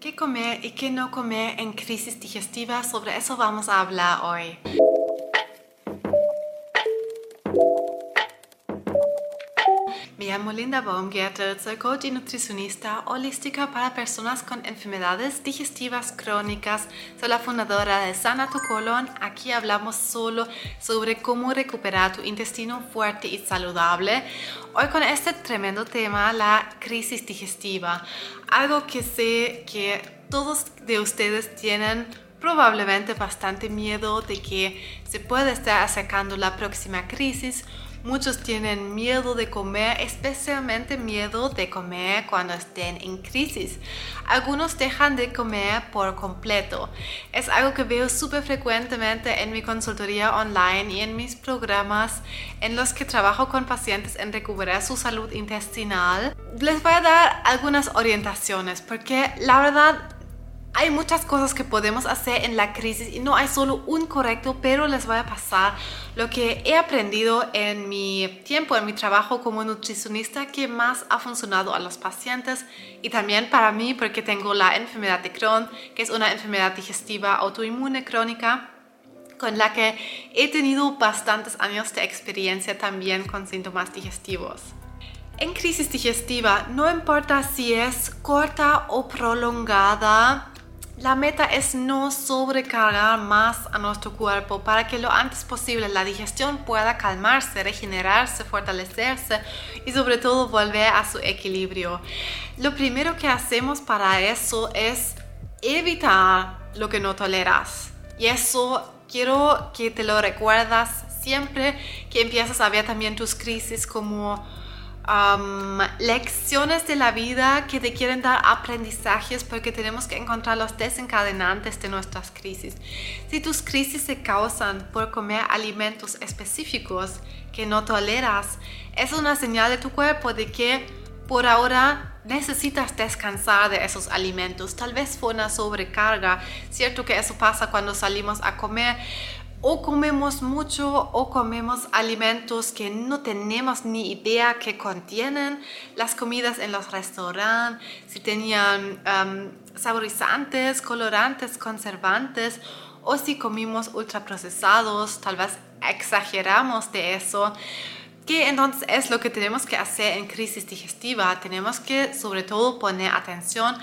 ¿Qué comer y qué no comer en crisis digestiva? Sobre eso vamos a hablar hoy. Llamo Linda Baumgärtel, soy coach y nutricionista holística para personas con enfermedades digestivas crónicas. Soy la fundadora de Sana tu Colon. Aquí hablamos solo sobre cómo recuperar tu intestino fuerte y saludable. Hoy con este tremendo tema, la crisis digestiva. Algo que sé que todos de ustedes tienen probablemente bastante miedo de que se pueda estar acercando la próxima crisis Muchos tienen miedo de comer, especialmente miedo de comer cuando estén en crisis. Algunos dejan de comer por completo. Es algo que veo súper frecuentemente en mi consultoría online y en mis programas en los que trabajo con pacientes en recuperar su salud intestinal. Les voy a dar algunas orientaciones porque la verdad hay muchas cosas que podemos hacer en la crisis y no hay solo un correcto, pero les voy a pasar lo que he aprendido en mi tiempo, en mi trabajo como nutricionista, que más ha funcionado a los pacientes y también para mí porque tengo la enfermedad de Crohn, que es una enfermedad digestiva autoinmune crónica con la que he tenido bastantes años de experiencia también con síntomas digestivos. En crisis digestiva, no importa si es corta o prolongada, la meta es no sobrecargar más a nuestro cuerpo para que lo antes posible la digestión pueda calmarse, regenerarse, fortalecerse y sobre todo volver a su equilibrio. Lo primero que hacemos para eso es evitar lo que no toleras. Y eso quiero que te lo recuerdas siempre que empiezas a ver también tus crisis como lecciones de la vida que te quieren dar aprendizajes porque tenemos que encontrar los desencadenantes de nuestras crisis. Si tus crisis se causan por comer alimentos específicos que no toleras, es una señal de tu cuerpo de que por ahora necesitas descansar de esos alimentos. Tal vez fue una sobrecarga. Cierto que eso pasa cuando salimos a comer o comemos mucho o comemos alimentos que no tenemos ni idea que contienen las comidas en los restaurantes, si tenían saborizantes, colorantes, conservantes o si comimos ultraprocesados, tal vez exageramos de eso. ¿Qué entonces es lo que tenemos que hacer en crisis digestiva? Tenemos que sobre todo poner atención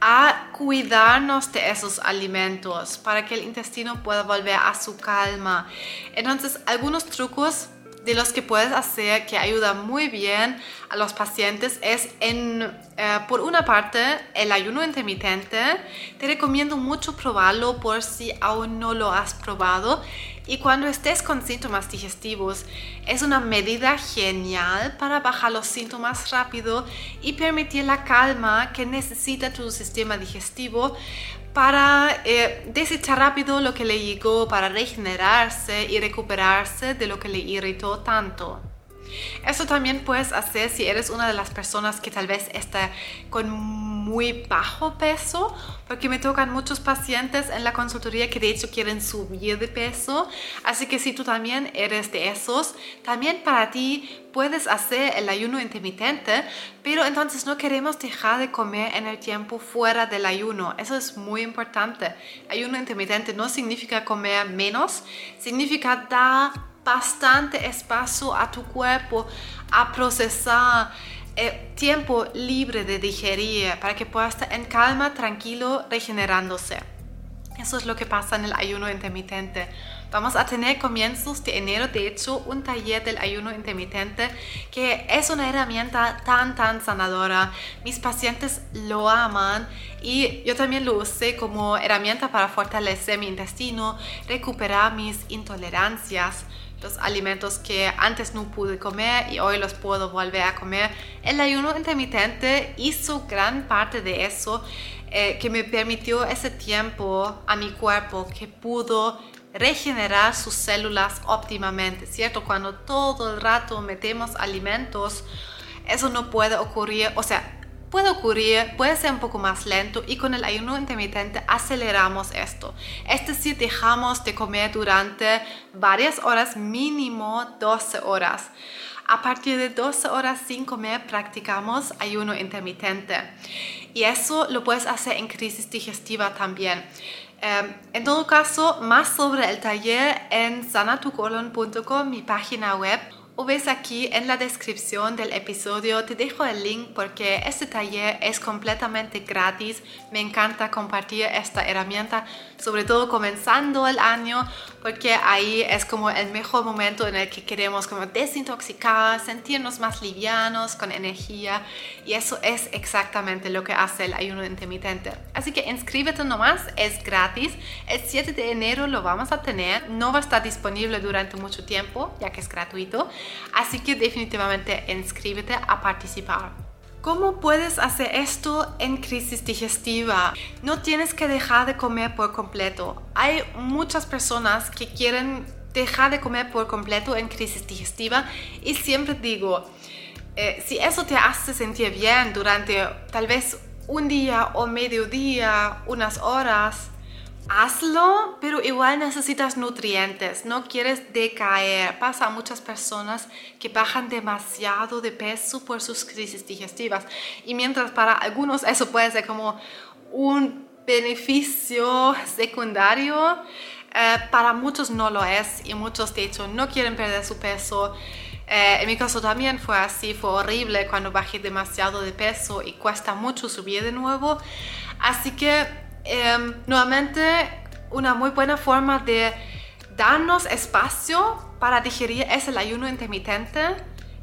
a cuidarnos de esos alimentos para que el intestino pueda volver a su calma. Entonces, algunos trucos de los que puedes hacer que ayuda muy bien a los pacientes es en, eh, por una parte, el ayuno intermitente. Te recomiendo mucho probarlo por si aún no lo has probado. Y cuando estés con síntomas digestivos, es una medida genial para bajar los síntomas rápido y permitir la calma que necesita tu sistema digestivo para eh, desechar rápido lo que le llegó, para regenerarse y recuperarse de lo que le irritó tanto. Eso también puedes hacer si eres una de las personas que tal vez está con muy bajo peso, porque me tocan muchos pacientes en la consultoría que de hecho quieren subir de peso. Así que si tú también eres de esos, también para ti puedes hacer el ayuno intermitente, pero entonces no queremos dejar de comer en el tiempo fuera del ayuno. Eso es muy importante. Ayuno intermitente no significa comer menos, significa dar bastante espacio a tu cuerpo a procesar eh, tiempo libre de digerir para que pueda estar en calma, tranquilo, regenerándose. Eso es lo que pasa en el ayuno intermitente. Vamos a tener comienzos de enero, de hecho, un taller del ayuno intermitente que es una herramienta tan, tan sanadora. Mis pacientes lo aman y yo también lo usé como herramienta para fortalecer mi intestino, recuperar mis intolerancias los alimentos que antes no pude comer y hoy los puedo volver a comer. El ayuno intermitente hizo gran parte de eso eh, que me permitió ese tiempo a mi cuerpo que pudo regenerar sus células óptimamente, ¿cierto? Cuando todo el rato metemos alimentos, eso no puede ocurrir, o sea, puede ocurrir, puede ser un poco más lento y con el ayuno intermitente aceleramos esto. Es decir, dejamos de comer durante varias horas, mínimo 12 horas. A partir de 12 horas sin comer practicamos ayuno intermitente. Y eso lo puedes hacer en crisis digestiva también. Em, en todo caso, más sobre el taller en sanatucolon.com, mi página web o ves aquí en la descripción del episodio, te dejo el link porque este taller es completamente gratis. Me encanta compartir esta herramienta, sobre todo comenzando el año, porque ahí es como el mejor momento en el que queremos como desintoxicar, sentirnos más livianos, con energía. Y eso es exactamente lo que hace el ayuno intermitente. Así que inscríbete nomás, es gratis. El 7 de enero lo vamos a tener. No va a estar disponible durante mucho tiempo, ya que es gratuito. Así que definitivamente inscríbete a participar. ¿Cómo puedes hacer esto en crisis digestiva? No tienes que dejar de comer por completo. Hay muchas personas que quieren dejar de comer por completo en crisis digestiva y siempre digo, eh, si eso te hace sentir bien durante tal vez un día o medio día, unas horas, hazlo, pero igual necesitas nutrientes, no quieres decaer. Pasa a muchas personas que bajan demasiado de peso por sus crisis digestivas y mientras para algunos eso puede ser como un beneficio secundario, eh, para muchos no lo es y muchos de hecho no quieren perder su peso. Eh, en mi caso también fue así, fue horrible cuando bajé demasiado de peso y cuesta mucho subir de nuevo. Así que Em, nuevamente, una muy buena forma de darnos espacio para digerir es el ayuno intermitente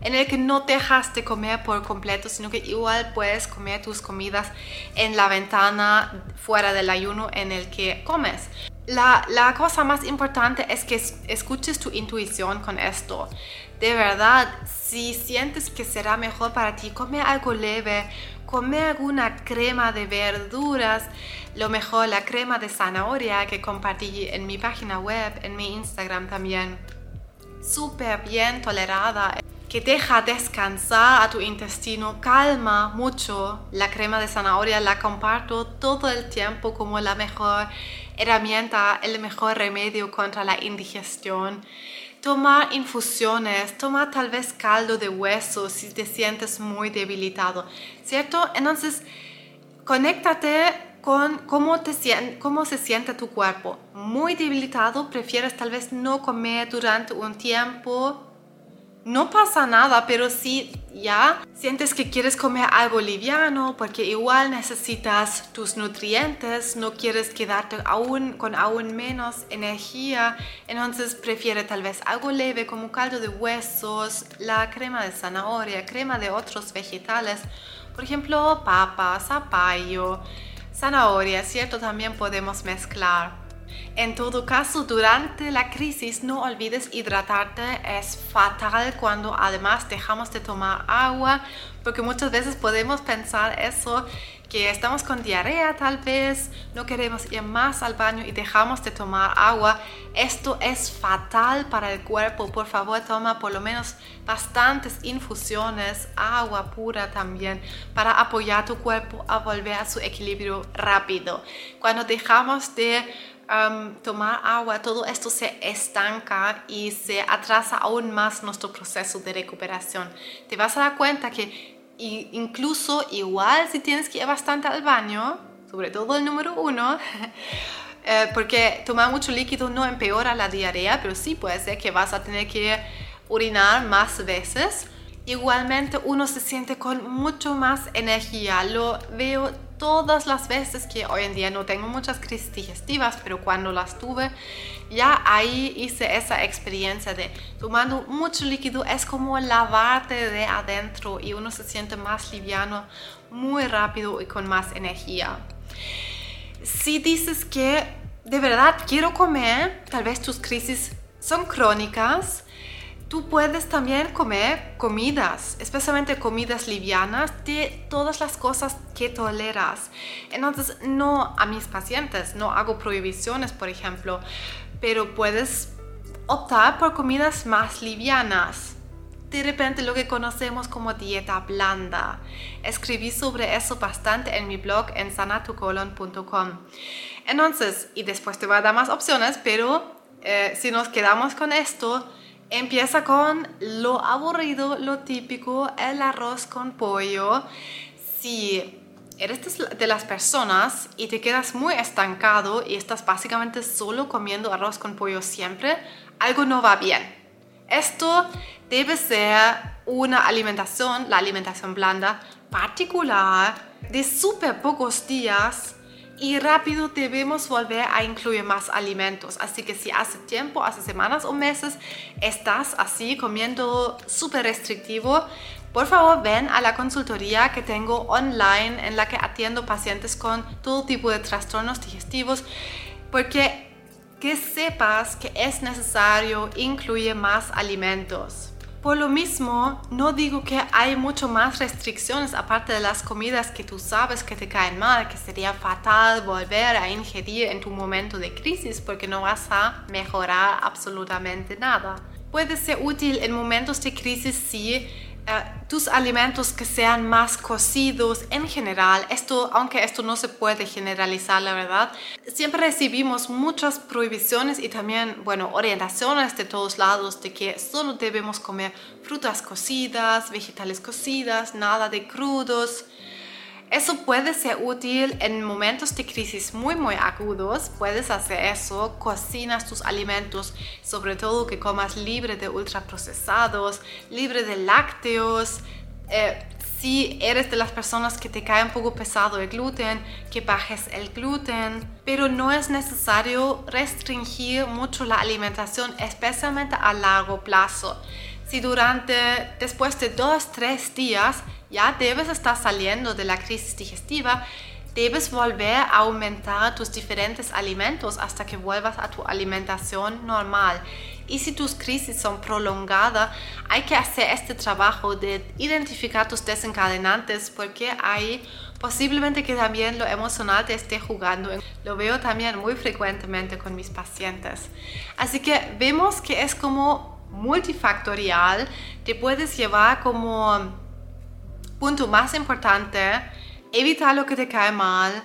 en el que no dejas de comer por completo, sino que igual puedes comer tus comidas en la ventana fuera del ayuno en el que comes. La, la cosa más importante es que escuches tu intuición con esto. De verdad, si sientes que será mejor para ti comer algo leve, comer alguna crema de verduras, lo mejor la crema de zanahoria que compartí en mi página web, en mi Instagram también. Súper bien tolerada, que deja descansar a tu intestino, calma mucho. La crema de zanahoria la comparto todo el tiempo como la mejor herramienta, el mejor remedio contra la indigestión. Toma infusiones, toma tal vez caldo de hueso si te sientes muy debilitado, ¿cierto? Entonces, conéctate con cómo, te, cómo se siente tu cuerpo. Muy debilitado, prefieres tal vez no comer durante un tiempo no pasa nada, pero si ya sientes que quieres comer algo liviano porque igual necesitas tus nutrientes, no quieres quedarte aún con aún menos energía, entonces prefiere tal vez algo leve como caldo de huesos, la crema de zanahoria, crema de otros vegetales, por ejemplo, papa, zapallo, zanahoria, ¿cierto? También podemos mezclar. En todo caso, durante la crisis no olvides hidratarte. Es fatal cuando además dejamos de tomar agua, porque muchas veces podemos pensar eso, que estamos con diarrea tal vez, no queremos ir más al baño y dejamos de tomar agua. Esto es fatal para el cuerpo. Por favor, toma por lo menos bastantes infusiones, agua pura también, para apoyar tu cuerpo a volver a su equilibrio rápido. Cuando dejamos de tomar agua, todo esto se estanca y se atrasa aún más nuestro proceso de recuperación. Te vas a dar cuenta que incluso igual si tienes que ir bastante al baño, sobre todo el número uno, eh, porque tomar mucho líquido no empeora la diarrea, pero sí puede ser que vas a tener que orinar más veces. Igualmente uno se siente con mucho más energía. Lo veo todas las veces que hoy en día no tengo muchas crisis digestivas, pero cuando las tuve, ya ahí hice esa experiencia de tomando mucho líquido, es como lavarte de adentro y uno se siente más liviano, muy rápido y con más energía. Si dices que de verdad quiero comer, tal vez tus crisis son crónicas, Tú puedes también comer comidas, especialmente comidas livianas, de todas las cosas que toleras. Entonces, no a mis pacientes, no hago prohibiciones, por ejemplo, pero puedes optar por comidas más livianas. De repente lo que conocemos como dieta blanda. Escribí sobre eso bastante en mi blog en sanatucolon.com. Entonces, y después te voy a dar más opciones, pero eh, si nos quedamos con esto, Empieza con lo aburrido, lo típico, el arroz con pollo. Si eres de las personas y te quedas muy estancado y estás básicamente solo comiendo arroz con pollo siempre, algo no va bien. Esto debe ser una alimentación, la alimentación blanda, particular, de súper pocos días y rápido debemos volver a incluir más alimentos. Así que si hace tiempo, hace semanas o meses, estás así comiendo súper restrictivo, por favor ven a la consultoría que tengo online en la que atiendo pacientes con todo tipo de trastornos digestivos, porque que sepas que es necesario incluir más alimentos. Por lo mismo, no digo que hay mucho más restricciones aparte de las comidas que tú sabes que te caen mal, que sería fatal volver a ingerir en tu momento de crisis porque no vas a mejorar absolutamente nada. Puede ser útil en momentos de crisis si eh, tus alimentos que sean más cocidos en general, esto, aunque esto no se puede generalizar, la verdad, siempre recibimos muchas prohibiciones y también, bueno, orientaciones de todos lados de que solo debemos comer frutas cocidas, vegetales cocidas, nada de crudos. Eso puede ser útil en momentos de crisis muy muy agudos. Puedes hacer eso, cocinas tus alimentos, sobre todo que comas libre de ultraprocesados, libre de lácteos. Eh, si eres de las personas que te cae un poco pesado el gluten, que bajes el gluten, pero no es necesario restringir mucho la alimentación, especialmente a largo plazo. Si durante, después de dos, tres días, ya debes estar saliendo de la crisis digestiva, debes volver a aumentar tus diferentes alimentos hasta que vuelvas a tu alimentación normal. Y si tus crisis son prolongadas, hay que hacer este trabajo de identificar tus desencadenantes porque hay posiblemente que también lo emocional te esté jugando. Lo veo también muy frecuentemente con mis pacientes. Así que vemos que es como multifactorial, te puedes llevar como Punto más importante, evita lo que te cae mal.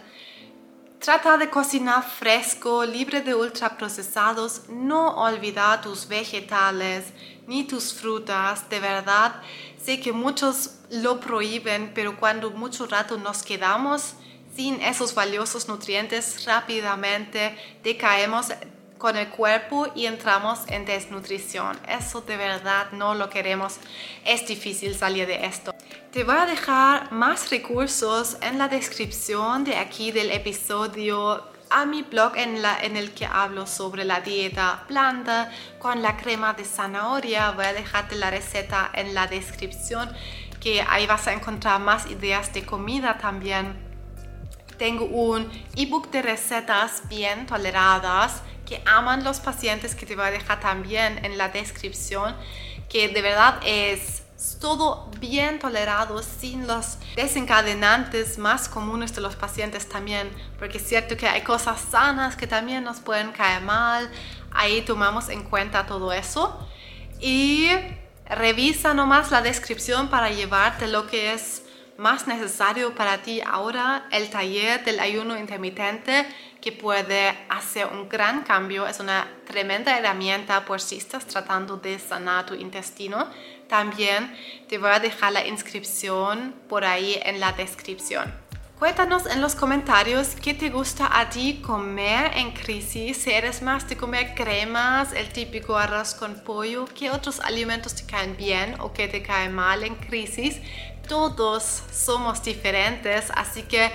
Trata de cocinar fresco, libre de ultraprocesados. No olvida tus vegetales ni tus frutas. De verdad, sé que muchos lo prohíben, pero cuando mucho rato nos quedamos sin esos valiosos nutrientes, rápidamente decaemos con el cuerpo y entramos en desnutrición. Eso de verdad no lo queremos. Es difícil salir de esto. Te voy a dejar más recursos en la descripción de aquí del episodio a mi blog en, la, el que hablo sobre la dieta blanda con la crema de zanahoria. Voy a dejarte la receta en la descripción que ahí vas a encontrar más ideas de comida también. Tengo un ebook de recetas bien toleradas que aman los pacientes que te voy a dejar también en la descripción, que de verdad es todo bien tolerado sin los desencadenantes más comunes de los pacientes también, porque es cierto que hay cosas sanas que también nos pueden caer mal, ahí tomamos en cuenta todo eso y revisa nomás la descripción para llevarte lo que es más necesario para ti ahora, el taller del ayuno intermitente que puede hacer un gran cambio. Es una tremenda herramienta por si estás tratando de sanar tu intestino. También te voy a dejar la inscripción por ahí en la descripción. Cuéntanos en los comentarios qué te gusta a ti comer en crisis, si eres más de comer cremas, el típico arroz con pollo, qué otros alimentos te caen bien o qué te caen mal en crisis. Todos somos diferentes, así que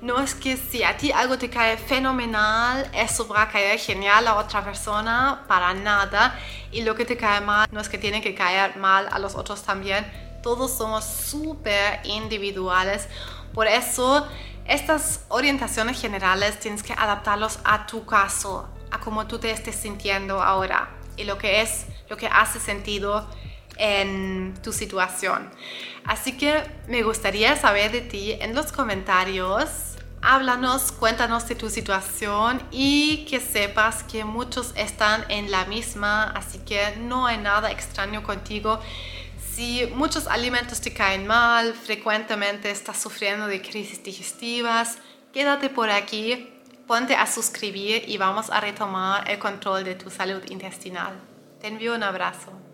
no es que si a ti algo te cae fenomenal, eso va a caer genial a otra persona, para nada. Y lo que te cae mal, no es que tiene que caer mal a los otros también. Todos somos súper individuales. Por eso, estas orientaciones generales tienes que adaptarlos a tu caso, a cómo tú te estés sintiendo ahora y lo que es, lo que hace sentido en tu situación. Así que me gustaría saber de ti en los comentarios Háblanos, cuéntanos de tu situación y que sepas que muchos están en la misma, así que no hay nada extraño contigo. Si muchos alimentos te caen mal, frecuentemente estás sufriendo de crisis digestivas, quédate por aquí, ponte a suscribir y vamos a retomar el control de tu salud intestinal. Te envío un abrazo.